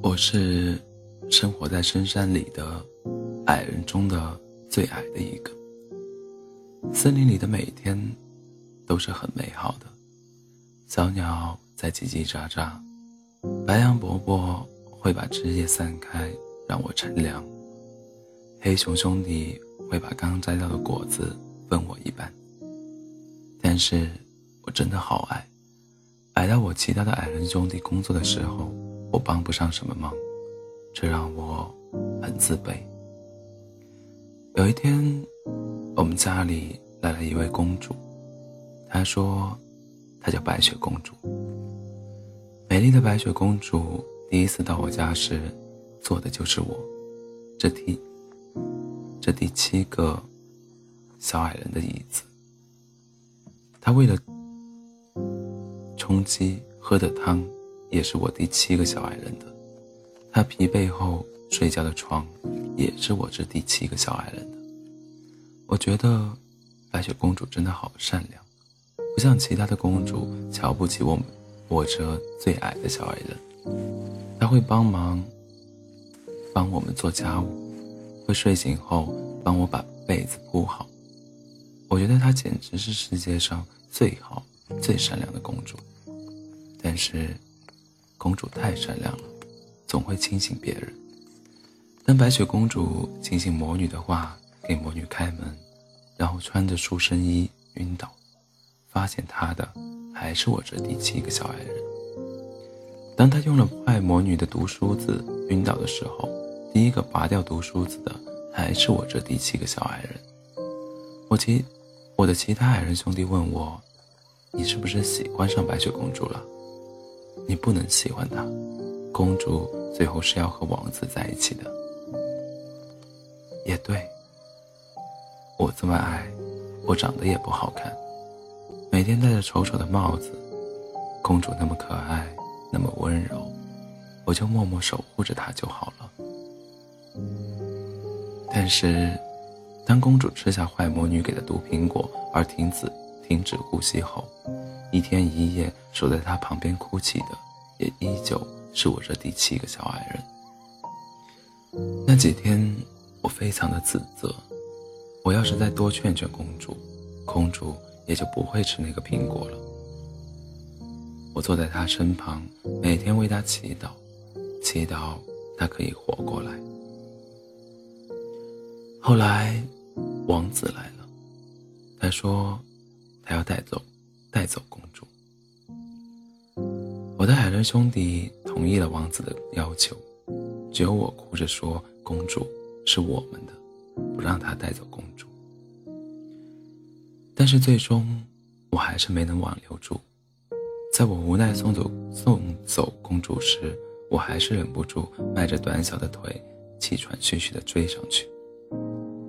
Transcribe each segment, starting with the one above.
我是生活在深山里的矮人中的最矮的一个。森林里的每天都是很美好的，小鸟在叽叽喳喳，白杨伯伯会把枝叶散开让我乘凉，黑熊兄弟会把刚摘到的果子分我一半。但是我真的好矮，矮到我其他的矮人兄弟工作的时候。我帮不上什么忙，这让我很自卑。有一天，我们家里来了一位公主，她说她叫白雪公主。美丽的白雪公主第一次到我家时，坐的就是我这第这第七个小矮人的椅子。她为了充饥喝的汤。也是我第七个小矮人的，他疲惫后睡觉的床，也是我这第七个小矮人的。我觉得白雪公主真的好善良，不像其他的公主瞧不起我们，我这最矮的小矮人。她会帮忙帮我们做家务，会睡醒后帮我把被子铺好。我觉得她简直是世界上最好、最善良的公主。但是。公主太善良了，总会清醒别人。当白雪公主惊醒魔女的话，给魔女开门，然后穿着书生衣晕倒，发现她的还是我这第七个小矮人。当她用了坏魔女的毒梳子晕倒的时候，第一个拔掉毒梳子的还是我这第七个小矮人。我其我的其他矮人兄弟问我：“你是不是喜欢上白雪公主了？”你不能喜欢她，公主最后是要和王子在一起的。也对，我这么矮，我长得也不好看，每天戴着丑丑的帽子。公主那么可爱，那么温柔，我就默默守护着她就好了。但是，当公主吃下坏魔女给的毒苹果而停止停止呼吸后，一天一夜守在她旁边哭泣的。也依旧是我这第七个小矮人。那几天，我非常的自责。我要是再多劝劝公主，公主也就不会吃那个苹果了。我坐在她身旁，每天为她祈祷，祈祷她可以活过来。后来，王子来了，他说，他要带走，带走公主。我的海伦兄弟同意了王子的要求，只有我哭着说：“公主是我们的，不让他带走公主。”但是最终，我还是没能挽留住。在我无奈送走送走公主时，我还是忍不住迈着短小的腿，气喘吁吁地追上去。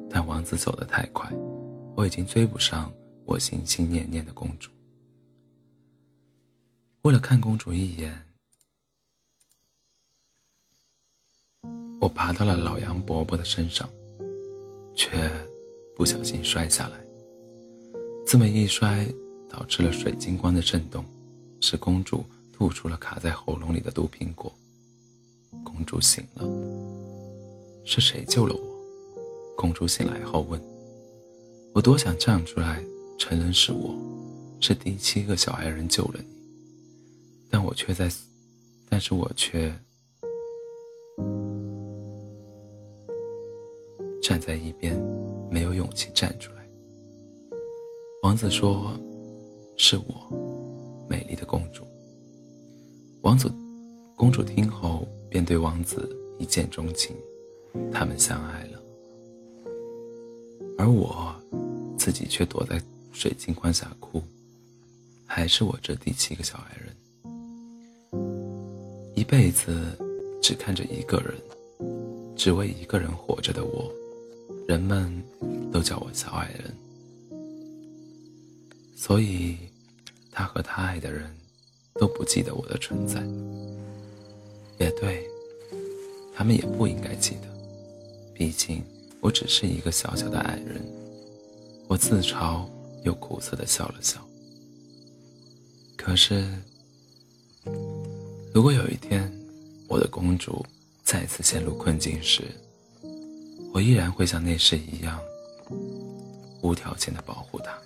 但王子走得太快，我已经追不上我心心念念的公主。为了看公主一眼，我爬到了老杨伯伯的身上，却不小心摔下来。这么一摔，导致了水晶棺的震动，使公主吐出了卡在喉咙里的毒苹果。公主醒了，是谁救了我？公主醒来后问。我多想站出来承认是我，是第七个小矮人救了你。但我却在，但是我却站在一边，没有勇气站出来。王子说：“是我，美丽的公主。”王子、公主听后便对王子一见钟情，他们相爱了。而我自己却躲在水晶棺下哭，还是我这第七个小矮人。一辈子只看着一个人，只为一个人活着的我，人们都叫我小矮人。所以，他和他爱的人都不记得我的存在。也对，他们也不应该记得，毕竟我只是一个小小的矮人。我自嘲又苦涩的笑了笑。可是。如果有一天，我的公主再次陷入困境时，我依然会像那时一样，无条件的保护她。